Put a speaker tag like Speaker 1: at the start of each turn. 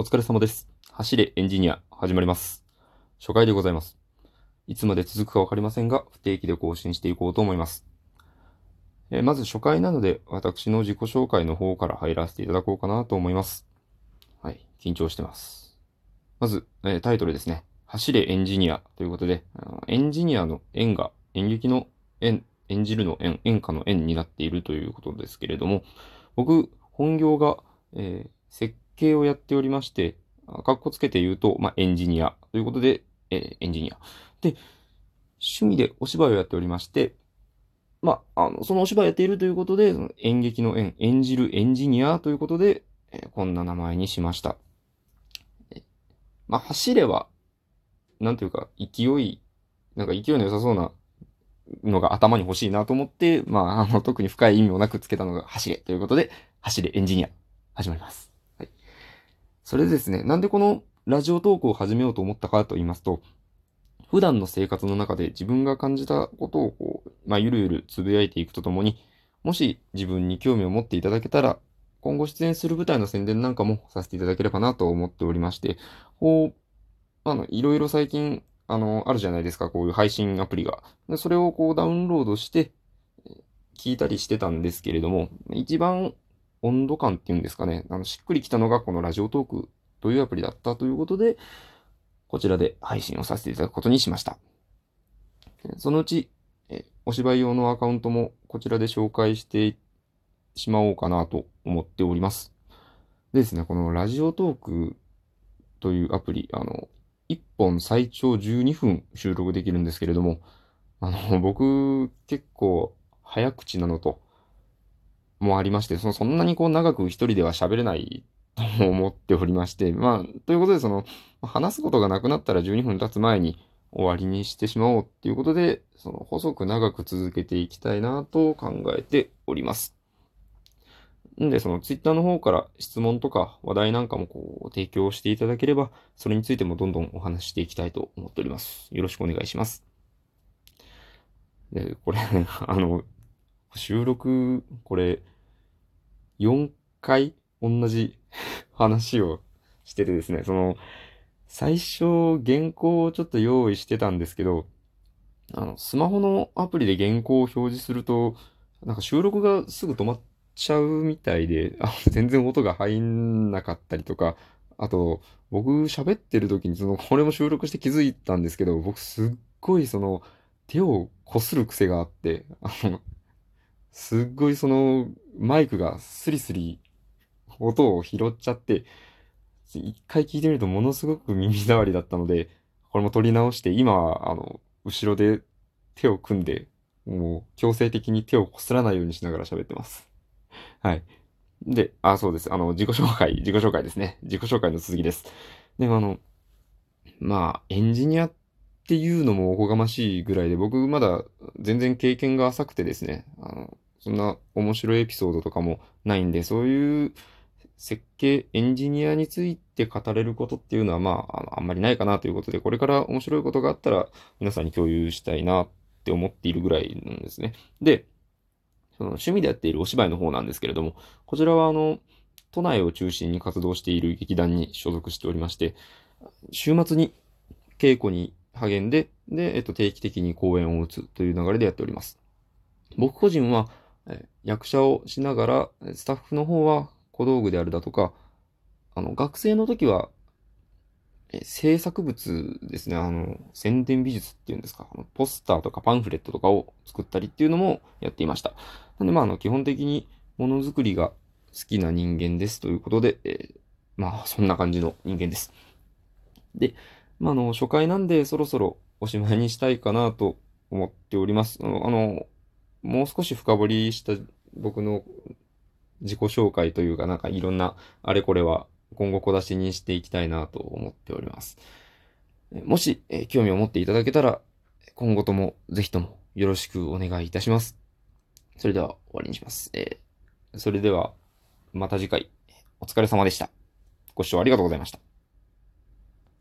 Speaker 1: お疲れ様です。走れエンジニア、始まります。初回でございます。いつまで続くかわかりませんが、不定期で更新していこうと思います。えーまず初回なので、私の自己紹介の方から入らせていただこうかなと思います。はい、緊張してます。まず、えータイトルですね。走れエンジニアということで、エンジニアの演が演劇の演、演じるの演、演歌の演になっているということですけれども、僕、本業が、えー設計をやっておりまして、あかっこつけて言うと、まあ、エンジニアということで、えーエンジニア。で、趣味でお芝居をやっておりまして、まあ、あの、そのお芝居やっているということで、その演劇の演、演じるエンジニアということで、えーこんな名前にしました。まあ、走れは、なんというか、勢い、なんか勢いの良さそうなのが頭に欲しいなと思って、まあ、あの、特に深い意味もなくつけたのが走れということで、走れエンジニア、始まります。それでですね、なんでこのラジオトークを始めようと思ったかと言いますと、普段の生活の中で自分が感じたことをこう、まあ、ゆるゆるつぶやいていくとともに、もし自分に興味を持っていただけたら、今後出演する舞台の宣伝なんかもさせていただければなと思っておりまして、こう、あの、いろいろ最近、あの、あるじゃないですか、こういう配信アプリが。でそれをこうダウンロードして、聞いたりしてたんですけれども、一番温度感っていうんですかね、あの、しっくりきたのがこのラジオトークというアプリだったということで、こちらで配信をさせていただくことにしました。そのうち、えお芝居用のアカウントもこちらで紹介してしまおうかなと思っております。でですね、このラジオトークというアプリ、あの、1本最長12分収録できるんですけれども、あの、僕、結構早口なのと、もありまして、その、そんなにこう長く一人では喋れないと思っておりまして、まあ、ということで、その、話すことがなくなったら12分経つ前に終わりにしてしまおうっていうことで、その、細く長く続けていきたいなと考えております。んで、その、ツイッターの方から質問とか話題なんかもこう、提供していただければ、それについてもどんどんお話ししていきたいと思っております。よろしくお願いします。で、これ、あの、収録、これ、4回同じ 話をしててですね、その、最初、原稿をちょっと用意してたんですけど、あの、スマホのアプリで原稿を表示すると、なんか収録がすぐ止まっちゃうみたいで、あ全然音が入んなかったりとか、あと、僕喋ってる時に、その、これも収録して気づいたんですけど、僕すっごいその、手をこする癖があって、あの、すっごいその、マイクがスリスリ音を拾っちゃって、一回聞いてみるとものすごく耳障りだったので、これも撮り直して、今は、あの、後ろで手を組んで、もう強制的に手をこすらないようにしながら喋ってます。はい。で、あ、そうです。あの、自己紹介、自己紹介ですね。自己紹介の続きです。でもあの、まあ、エンジニアっっていうのもおこがましいぐらいで、僕まだ全然経験が浅くてですね、あの、そんな面白いエピソードとかもないんで、そういう設計、エンジニアについて語れることっていうのは、まあ、あのあんまりないかなということで、これから面白いことがあったら、皆さんに共有したいなって思っているぐらいなんですね。で、その趣味でやっているお芝居の方なんですけれども、こちらはあの、都内を中心に活動している劇団に所属しておりまして、週末に稽古に励んで、で、えっと、定期的に公演を打つという流れでやっております。僕個人は、え役者をしながら、スタッフの方は小道具であるだとか、あの、学生の時は、え制作物ですね、あの、宣伝美術っていうんですか、あのポスターとかパンフレットとかを作ったりっていうのもやっていました。なんで、まあ、あの、基本的にものづくりが好きな人間ですということで、えーまあ、そんな感じの人間です。で、まあ、の、初回なんでそろそろおしまいにしたいかなと思っております。あの、あのもう少し深掘りした僕の自己紹介というか、なんかいろんなあれこれは今後小出しにしていきたいなと思っております。もし、え興味を持っていただけたら、今後ともぜひともよろしくお願いいたします。それでは終わりにします。えーそれではまた次回、お疲れ様でした。ご視聴ありがとうございました。